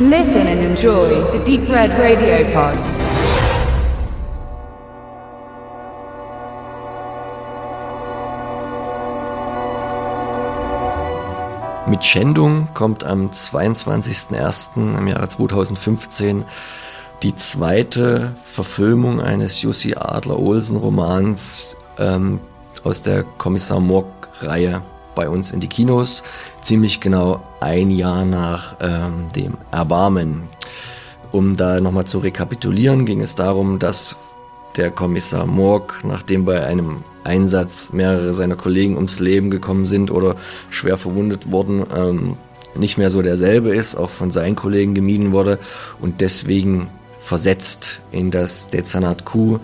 Listen and enjoy the Deep Red Radio Pod. Mit Schändung kommt am 22.01. im Jahre 2015 die zweite Verfilmung eines Jussi Adler-Olsen-Romans ähm, aus der Kommissar Morg-Reihe bei uns in die Kinos. Ziemlich genau ein Jahr nach ähm, dem Erbarmen. Um da nochmal zu rekapitulieren, ging es darum, dass der Kommissar Morg, nachdem bei einem Einsatz mehrere seiner Kollegen ums Leben gekommen sind oder schwer verwundet wurden, ähm, nicht mehr so derselbe ist, auch von seinen Kollegen gemieden wurde und deswegen versetzt in das Dezernat Q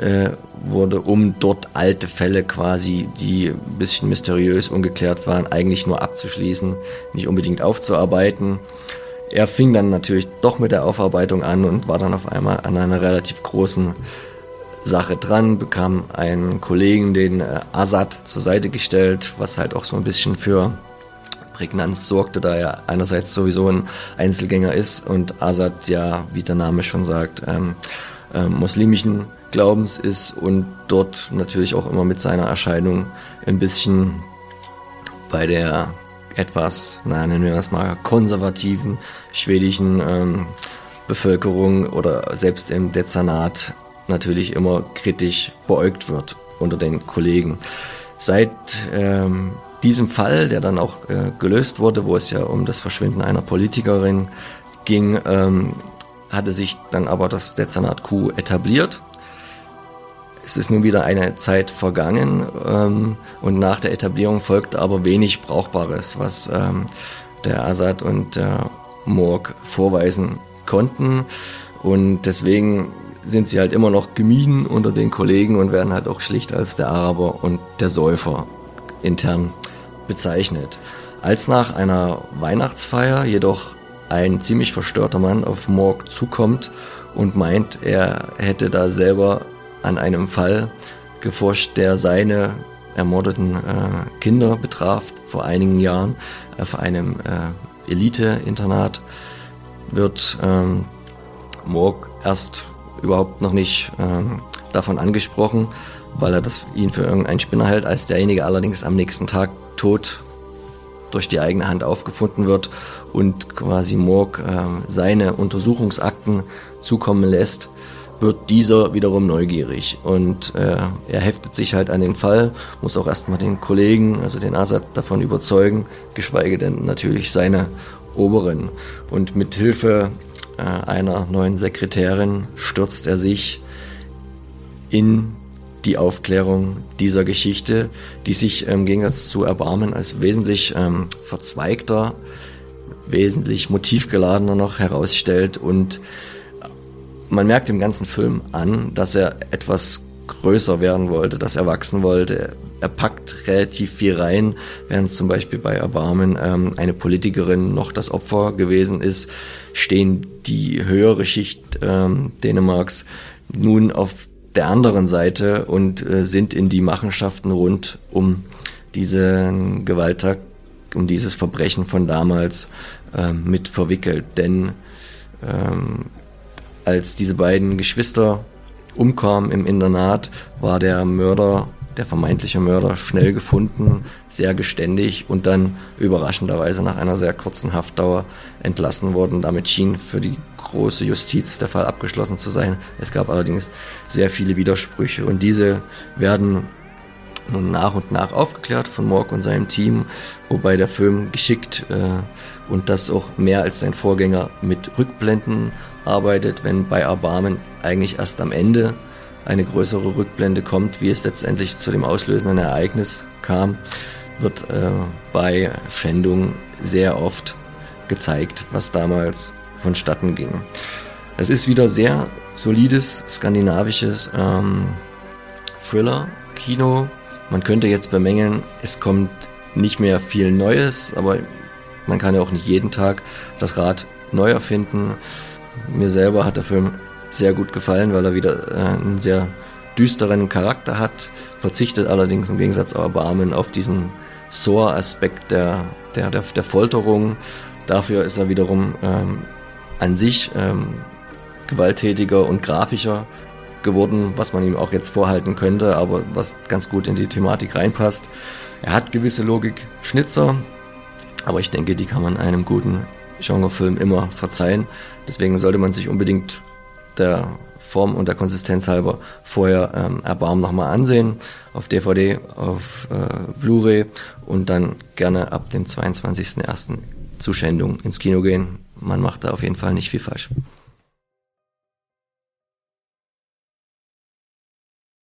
äh, wurde, um dort alte Fälle quasi, die ein bisschen mysteriös ungeklärt waren, eigentlich nur abzuschließen, nicht unbedingt aufzuarbeiten. Er fing dann natürlich doch mit der Aufarbeitung an und war dann auf einmal an einer relativ großen Sache dran, bekam einen Kollegen, den äh, Assad, zur Seite gestellt, was halt auch so ein bisschen für Prägnanz sorgte, da er einerseits sowieso ein Einzelgänger ist und Assad ja, wie der Name schon sagt, ähm, äh, muslimischen Glaubens ist und dort natürlich auch immer mit seiner Erscheinung ein bisschen bei der etwas, na, nennen wir das mal, konservativen schwedischen ähm, Bevölkerung oder selbst im Dezernat natürlich immer kritisch beäugt wird unter den Kollegen. Seit ähm, diesem Fall, der dann auch äh, gelöst wurde, wo es ja um das Verschwinden einer Politikerin ging, ähm, hatte sich dann aber das Dezernat Q etabliert. Es ist nun wieder eine Zeit vergangen ähm, und nach der Etablierung folgte aber wenig Brauchbares, was ähm, der Assad und der Morg vorweisen konnten. Und deswegen sind sie halt immer noch gemieden unter den Kollegen und werden halt auch schlicht als der Araber und der Säufer intern bezeichnet. Als nach einer Weihnachtsfeier jedoch ein ziemlich verstörter Mann auf Morg zukommt und meint, er hätte da selber an einem Fall geforscht, der seine ermordeten äh, Kinder betraf vor einigen Jahren auf einem äh, Elite-Internat, wird ähm, Morg erst überhaupt noch nicht ähm, davon angesprochen, weil er das ihn für irgendeinen Spinner hält, als derjenige allerdings am nächsten Tag tot durch die eigene Hand aufgefunden wird und quasi Morg äh, seine Untersuchungsakten zukommen lässt, wird dieser wiederum neugierig und äh, er heftet sich halt an den Fall, muss auch erstmal den Kollegen, also den Assad davon überzeugen, geschweige denn natürlich seine Oberen. Und mit Hilfe äh, einer neuen Sekretärin stürzt er sich in die Aufklärung dieser Geschichte, die sich im Gegensatz zu Erbarmen als wesentlich ähm, verzweigter, wesentlich motivgeladener noch herausstellt und man merkt im ganzen Film an, dass er etwas größer werden wollte, dass er wachsen wollte. Er packt relativ viel rein, während zum Beispiel bei Erbarmen ähm, eine Politikerin noch das Opfer gewesen ist, stehen die höhere Schicht ähm, Dänemarks nun auf der anderen Seite und äh, sind in die Machenschaften rund um diesen Gewalttag, um dieses Verbrechen von damals äh, mit verwickelt. Denn ähm, als diese beiden Geschwister umkamen im Internat, war der Mörder, der vermeintliche Mörder, schnell gefunden, sehr geständig und dann überraschenderweise nach einer sehr kurzen Haftdauer entlassen worden. Damit schien für die große Justiz der Fall abgeschlossen zu sein. Es gab allerdings sehr viele Widersprüche und diese werden nun nach und nach aufgeklärt von Morg und seinem Team, wobei der Film geschickt äh, und das auch mehr als sein Vorgänger mit Rückblenden arbeitet, wenn bei Erbarmen eigentlich erst am Ende eine größere Rückblende kommt, wie es letztendlich zu dem auslösenden Ereignis kam, wird äh, bei Schändung sehr oft gezeigt, was damals vonstatten ging. Es ist wieder sehr solides skandinavisches ähm, Thriller-Kino. Man könnte jetzt bemängeln, es kommt nicht mehr viel Neues, aber man kann ja auch nicht jeden Tag das Rad neu erfinden. Mir selber hat der Film sehr gut gefallen, weil er wieder äh, einen sehr düsteren Charakter hat, verzichtet allerdings im Gegensatz zu Erbarmen auf diesen Soar-Aspekt der, der, der, der Folterung. Dafür ist er wiederum ähm, an sich ähm, gewalttätiger und grafischer geworden, was man ihm auch jetzt vorhalten könnte, aber was ganz gut in die Thematik reinpasst. Er hat gewisse Logik-Schnitzer, aber ich denke, die kann man einem guten Genrefilm immer verzeihen. Deswegen sollte man sich unbedingt der Form und der Konsistenz halber vorher ähm, Erbarmen nochmal ansehen, auf DVD, auf äh, Blu-ray und dann gerne ab dem 22.01. Zuschendung ins Kino gehen. Man macht da auf jeden Fall nicht viel falsch.